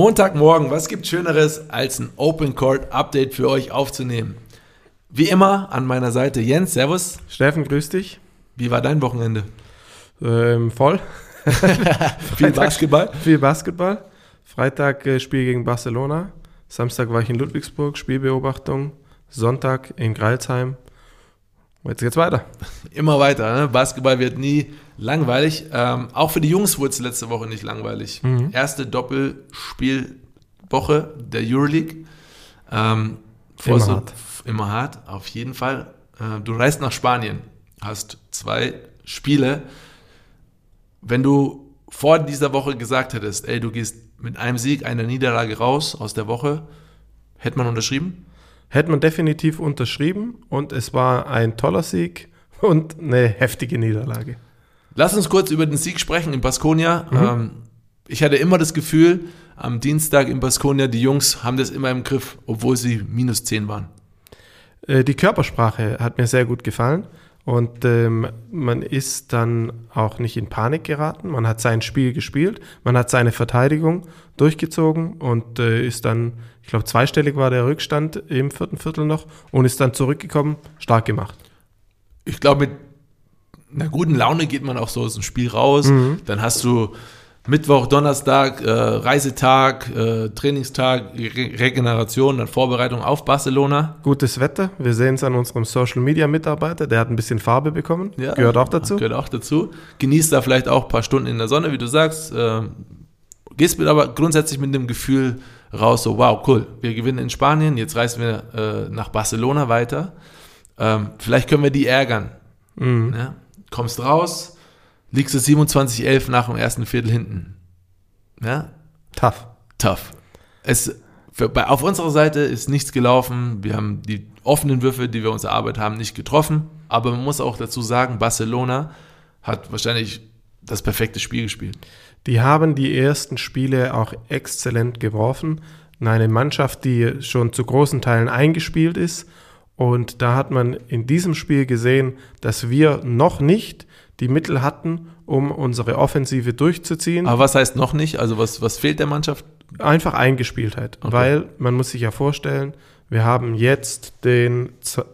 Montagmorgen, was gibt Schöneres, als ein Open Court Update für euch aufzunehmen? Wie immer an meiner Seite Jens, Servus. Steffen, grüß dich. Wie war dein Wochenende? Ähm, voll. viel Basketball? Viel Basketball. Freitag äh, Spiel gegen Barcelona. Samstag war ich in Ludwigsburg, Spielbeobachtung. Sonntag in Greilsheim. Jetzt geht's weiter. Immer weiter. Ne? Basketball wird nie langweilig. Ähm, auch für die Jungs wurde es letzte Woche nicht langweilig. Mhm. Erste Doppelspielwoche der Euroleague. Ähm, immer, hart. immer hart, auf jeden Fall. Äh, du reist nach Spanien, hast zwei Spiele. Wenn du vor dieser Woche gesagt hättest, ey, du gehst mit einem Sieg, einer Niederlage raus aus der Woche, hätte man unterschrieben? Hätte man definitiv unterschrieben und es war ein toller Sieg und eine heftige Niederlage. Lass uns kurz über den Sieg sprechen in Baskonia. Mhm. Ähm, ich hatte immer das Gefühl, am Dienstag in Baskonia, die Jungs haben das immer im Griff, obwohl sie minus 10 waren. Äh, die Körpersprache hat mir sehr gut gefallen. Und ähm, man ist dann auch nicht in Panik geraten. Man hat sein Spiel gespielt, man hat seine Verteidigung durchgezogen und äh, ist dann, ich glaube, zweistellig war der Rückstand im vierten Viertel noch und ist dann zurückgekommen, stark gemacht. Ich glaube, mit einer guten Laune geht man auch so aus dem Spiel raus. Mhm. Dann hast du Mittwoch, Donnerstag, äh, Reisetag, äh, Trainingstag, Re Regeneration, dann Vorbereitung auf Barcelona. Gutes Wetter. Wir sehen es an unserem Social Media Mitarbeiter. Der hat ein bisschen Farbe bekommen. Ja, gehört auch dazu. Gehört auch dazu. Genießt da vielleicht auch ein paar Stunden in der Sonne, wie du sagst. Äh, gehst mit aber grundsätzlich mit dem Gefühl raus, so wow, cool, wir gewinnen in Spanien, jetzt reisen wir äh, nach Barcelona weiter. Ähm, vielleicht können wir die ärgern. Mhm. Ja? Kommst raus, liegst du 27-11 nach dem ersten Viertel hinten. Ja? Tough. Tough. Es, für, bei, auf unserer Seite ist nichts gelaufen. Wir haben die offenen Würfe, die wir uns erarbeitet haben, nicht getroffen. Aber man muss auch dazu sagen, Barcelona hat wahrscheinlich das perfekte Spiel gespielt. Die haben die ersten Spiele auch exzellent geworfen. Eine Mannschaft, die schon zu großen Teilen eingespielt ist. Und da hat man in diesem Spiel gesehen, dass wir noch nicht die Mittel hatten, um unsere Offensive durchzuziehen. Aber was heißt noch nicht? Also was, was fehlt der Mannschaft? Einfach Eingespieltheit, okay. weil man muss sich ja vorstellen, wir haben jetzt den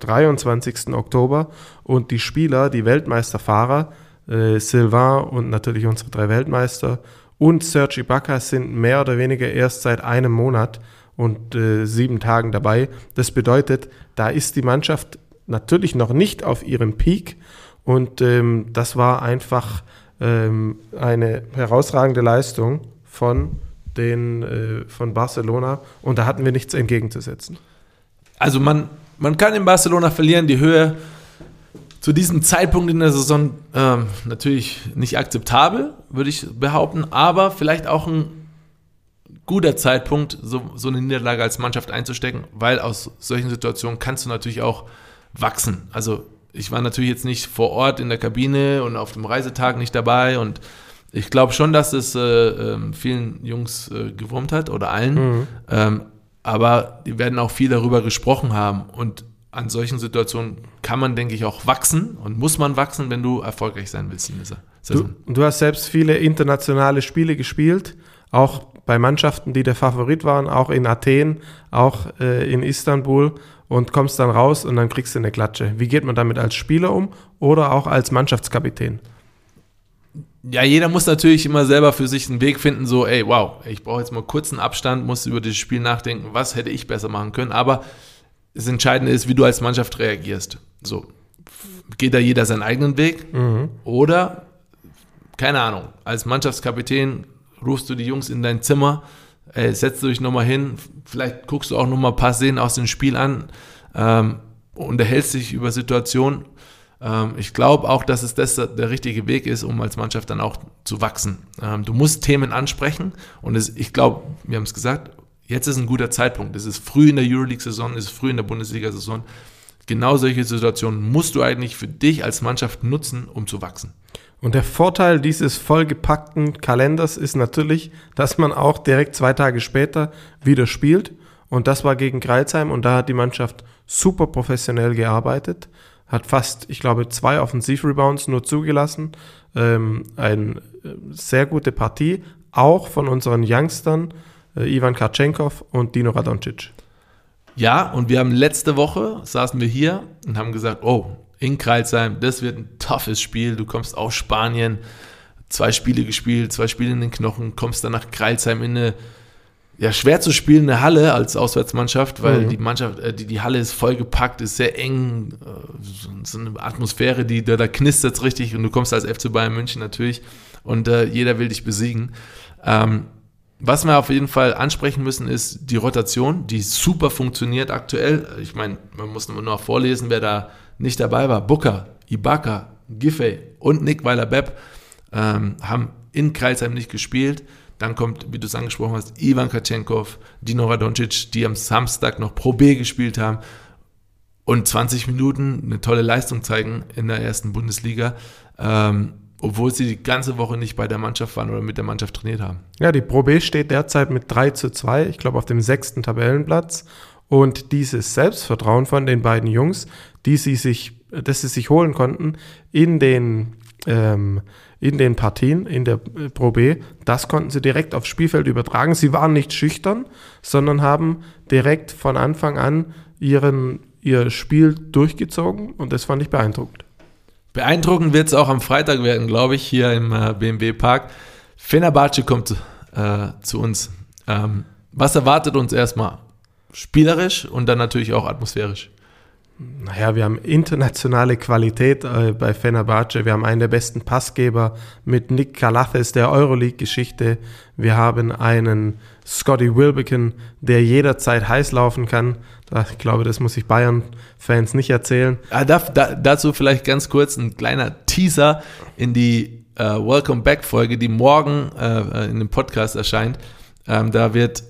23. Oktober und die Spieler, die Weltmeisterfahrer, äh, Sylvain und natürlich unsere drei Weltmeister und Serge Ibaka sind mehr oder weniger erst seit einem Monat und äh, sieben Tagen dabei. Das bedeutet, da ist die Mannschaft natürlich noch nicht auf ihrem Peak und ähm, das war einfach ähm, eine herausragende Leistung von, den, äh, von Barcelona und da hatten wir nichts entgegenzusetzen. Also man, man kann in Barcelona verlieren, die Höhe zu diesem Zeitpunkt in der Saison ähm, natürlich nicht akzeptabel, würde ich behaupten, aber vielleicht auch ein guter Zeitpunkt, so, so eine Niederlage als Mannschaft einzustecken, weil aus solchen Situationen kannst du natürlich auch wachsen. Also ich war natürlich jetzt nicht vor Ort in der Kabine und auf dem Reisetag nicht dabei und ich glaube schon, dass es äh, äh, vielen Jungs äh, gewurmt hat oder allen. Mhm. Ähm, aber die werden auch viel darüber gesprochen haben. Und an solchen Situationen kann man, denke ich, auch wachsen und muss man wachsen, wenn du erfolgreich sein willst in dieser Saison. Du, du hast selbst viele internationale Spiele gespielt, auch bei Mannschaften, die der Favorit waren, auch in Athen, auch äh, in Istanbul und kommst dann raus und dann kriegst du eine Klatsche. Wie geht man damit als Spieler um oder auch als Mannschaftskapitän? Ja, jeder muss natürlich immer selber für sich einen Weg finden, so, ey, wow, ich brauche jetzt mal kurzen Abstand, muss über das Spiel nachdenken, was hätte ich besser machen können. Aber das Entscheidende ist, wie du als Mannschaft reagierst. So, geht da jeder seinen eigenen Weg? Mhm. Oder, keine Ahnung, als Mannschaftskapitän rufst du die Jungs in dein Zimmer, ey, setzt du dich nochmal hin, vielleicht guckst du auch nochmal ein paar Szenen aus dem Spiel an, ähm, unterhältst dich über Situationen. Ähm, ich glaube auch, dass es das der richtige Weg ist, um als Mannschaft dann auch zu wachsen. Ähm, du musst Themen ansprechen und es, ich glaube, wir haben es gesagt, jetzt ist ein guter Zeitpunkt. Es ist früh in der Euroleague-Saison, es ist früh in der Bundesliga-Saison. Genau solche Situationen musst du eigentlich für dich als Mannschaft nutzen, um zu wachsen. Und der Vorteil dieses vollgepackten Kalenders ist natürlich, dass man auch direkt zwei Tage später wieder spielt. Und das war gegen Greilsheim und da hat die Mannschaft super professionell gearbeitet, hat fast, ich glaube, zwei Offensivrebounds nur zugelassen. Ähm, eine äh, sehr gute Partie, auch von unseren Youngstern. äh, Ivan Karchenkov und Dino Radoncic. Ja, und wir haben letzte Woche, saßen wir hier und haben gesagt, oh, in Kreilsheim, das wird ein toughes Spiel, du kommst aus Spanien, zwei Spiele gespielt, zwei Spiele in den Knochen, kommst dann nach Kreilsheim in eine ja, schwer zu spielen eine Halle als Auswärtsmannschaft, weil mhm. die Mannschaft, äh, die, die Halle ist vollgepackt, ist sehr eng, äh, so, so, eine Atmosphäre, die da, da knistert es richtig und du kommst als FC Bayern München natürlich und äh, jeder will dich besiegen. Ähm, was wir auf jeden Fall ansprechen müssen, ist die Rotation, die super funktioniert aktuell. Ich meine, man muss nur noch vorlesen, wer da nicht dabei war. Booker, Ibaka, Giffey und Nick Weiler-Bepp ähm, haben in Kreisheim nicht gespielt. Dann kommt, wie du es angesprochen hast, Ivan Kachenkov, Dino Radonjic, die am Samstag noch Pro B gespielt haben und 20 Minuten eine tolle Leistung zeigen in der ersten Bundesliga, ähm, obwohl sie die ganze Woche nicht bei der Mannschaft waren oder mit der Mannschaft trainiert haben. Ja, die Pro B steht derzeit mit 3 zu 2, ich glaube auf dem sechsten Tabellenplatz. Und dieses Selbstvertrauen von den beiden Jungs, die sie sich, das sie sich holen konnten in den ähm, in den Partien in der äh, Pro B. Das konnten sie direkt aufs Spielfeld übertragen. Sie waren nicht schüchtern, sondern haben direkt von Anfang an ihren, ihr Spiel durchgezogen und das fand ich beeindruckend. Beeindruckend wird es auch am Freitag werden, glaube ich, hier im äh, BMW Park. Fenerbahce kommt äh, zu uns. Ähm, was erwartet uns erstmal? Spielerisch und dann natürlich auch atmosphärisch naja, wir haben internationale Qualität äh, bei Fenerbahce. Wir haben einen der besten Passgeber mit Nick Kalathes der Euroleague-Geschichte. Wir haben einen Scotty Wilbekin, der jederzeit heiß laufen kann. Ich glaube, das muss ich Bayern-Fans nicht erzählen. Ah, da, da, dazu vielleicht ganz kurz ein kleiner Teaser in die äh, Welcome Back-Folge, die morgen äh, in dem Podcast erscheint. Ähm, da wird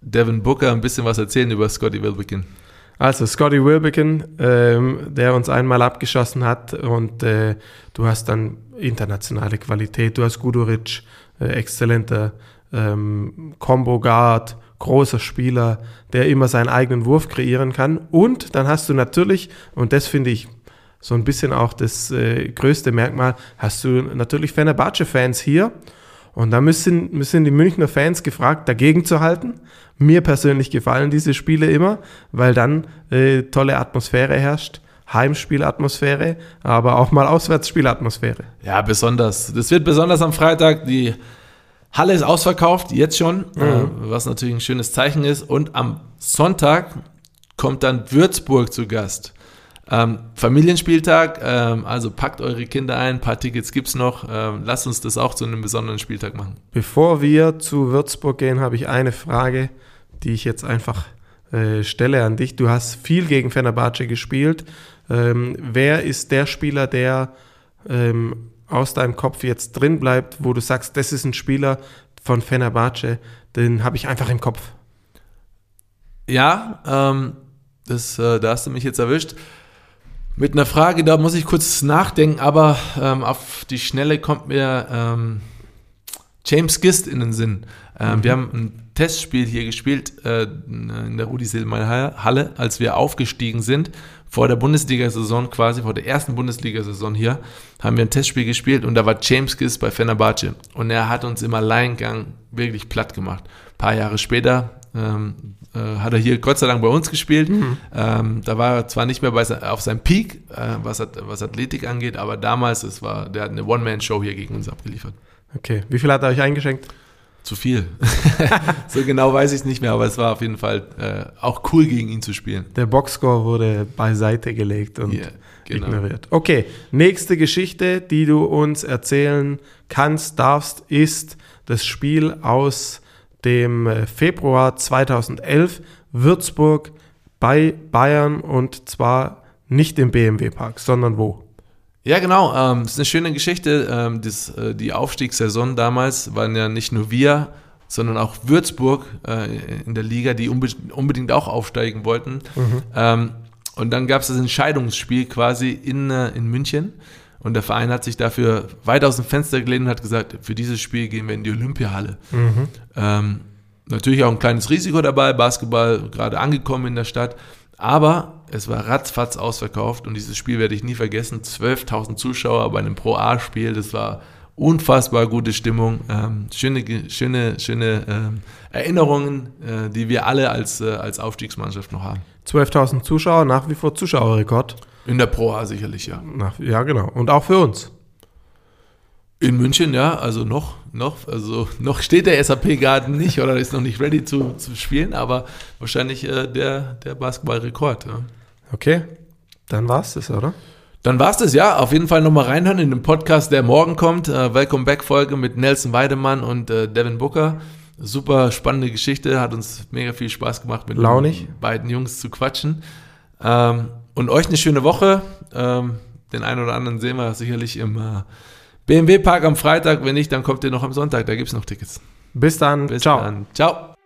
Devin Booker ein bisschen was erzählen über Scotty Wilbekin. Also Scotty Wilbekin, ähm, der uns einmal abgeschossen hat und äh, du hast dann internationale Qualität, du hast Guduric, äh, exzellenter ähm, Combo Guard, großer Spieler, der immer seinen eigenen Wurf kreieren kann und dann hast du natürlich, und das finde ich so ein bisschen auch das äh, größte Merkmal, hast du natürlich Fenerbahce-Fans hier und da müssen, müssen die Münchner Fans gefragt, dagegen zu halten. Mir persönlich gefallen diese Spiele immer, weil dann äh, tolle Atmosphäre herrscht. Heimspielatmosphäre, aber auch mal Auswärtsspielatmosphäre. Ja, besonders. Das wird besonders am Freitag. Die Halle ist ausverkauft, jetzt schon, mhm. äh, was natürlich ein schönes Zeichen ist. Und am Sonntag kommt dann Würzburg zu Gast. Ähm, Familienspieltag, ähm, also packt eure Kinder ein, ein paar Tickets gibt es noch. Ähm, lasst uns das auch zu einem besonderen Spieltag machen. Bevor wir zu Würzburg gehen, habe ich eine Frage, die ich jetzt einfach äh, stelle an dich. Du hast viel gegen Fenerbahce gespielt. Ähm, wer ist der Spieler, der ähm, aus deinem Kopf jetzt drin bleibt, wo du sagst, das ist ein Spieler von Fenerbahce, den habe ich einfach im Kopf? Ja, ähm, das, äh, da hast du mich jetzt erwischt. Mit einer Frage, da muss ich kurz nachdenken, aber ähm, auf die Schnelle kommt mir ähm, James Gist in den Sinn. Ähm, mhm. Wir haben ein Testspiel hier gespielt äh, in der Rudi Silmann Halle, als wir aufgestiegen sind. Vor der Bundesliga-Saison quasi, vor der ersten Bundesliga-Saison hier, haben wir ein Testspiel gespielt und da war James Gist bei Fenerbahce. Und er hat uns im Alleingang wirklich platt gemacht. Ein paar Jahre später ähm, äh, hat er hier Gott sei Dank bei uns gespielt. Mhm. Ähm, da war er zwar nicht mehr bei, auf seinem Peak, äh, was, was, Athletik angeht, aber damals, es war, der hat eine One-Man-Show hier gegen uns abgeliefert. Okay, wie viel hat er euch eingeschenkt? Zu viel. so genau weiß ich es nicht mehr, aber es war auf jeden Fall äh, auch cool, gegen ihn zu spielen. Der Boxscore wurde beiseite gelegt und yeah, genau. ignoriert. Okay, nächste Geschichte, die du uns erzählen kannst, darfst, ist das Spiel aus dem äh, Februar 2011 Würzburg bei Bayern und zwar nicht im BMW Park, sondern wo? Ja, genau. Ähm, ist eine schöne Geschichte. Ähm, das, äh, die Aufstiegssaison damals waren ja nicht nur wir, sondern auch Würzburg äh, in der Liga, die unbe unbedingt auch aufsteigen wollten. Mhm. Ähm, und dann gab es das Entscheidungsspiel quasi in, äh, in München. Und der Verein hat sich dafür weit aus dem Fenster gelehnt und hat gesagt, für dieses Spiel gehen wir in die Olympiahalle. Mhm. Ähm, natürlich auch ein kleines Risiko dabei, Basketball gerade angekommen in der Stadt, aber es war ratzfatz ausverkauft und dieses Spiel werde ich nie vergessen. 12.000 Zuschauer bei einem Pro-A-Spiel, das war unfassbar gute Stimmung, ähm, schöne, schöne, schöne ähm, Erinnerungen, äh, die wir alle als, äh, als Aufstiegsmannschaft noch haben. 12.000 Zuschauer, nach wie vor Zuschauerrekord. In der Pro A sicherlich, ja. Nach, ja, genau. Und auch für uns. In München, ja, also noch, noch, also noch steht der SAP-Garten nicht oder ist noch nicht ready zu, zu spielen, aber wahrscheinlich äh, der, der Basketballrekord. Ja. Okay, dann war's das, oder? Dann war's das, ja. Auf jeden Fall nochmal reinhören in den Podcast, der morgen kommt. Äh, Welcome Back Folge mit Nelson Weidemann und äh, Devin Booker. Super spannende Geschichte, hat uns mega viel Spaß gemacht, mit Launig. den beiden Jungs zu quatschen. Ähm, und euch eine schöne Woche. Ähm, den einen oder anderen sehen wir sicherlich im äh, BMW Park am Freitag. Wenn nicht, dann kommt ihr noch am Sonntag. Da gibt's noch Tickets. Bis dann. Bis Ciao. dann. Ciao.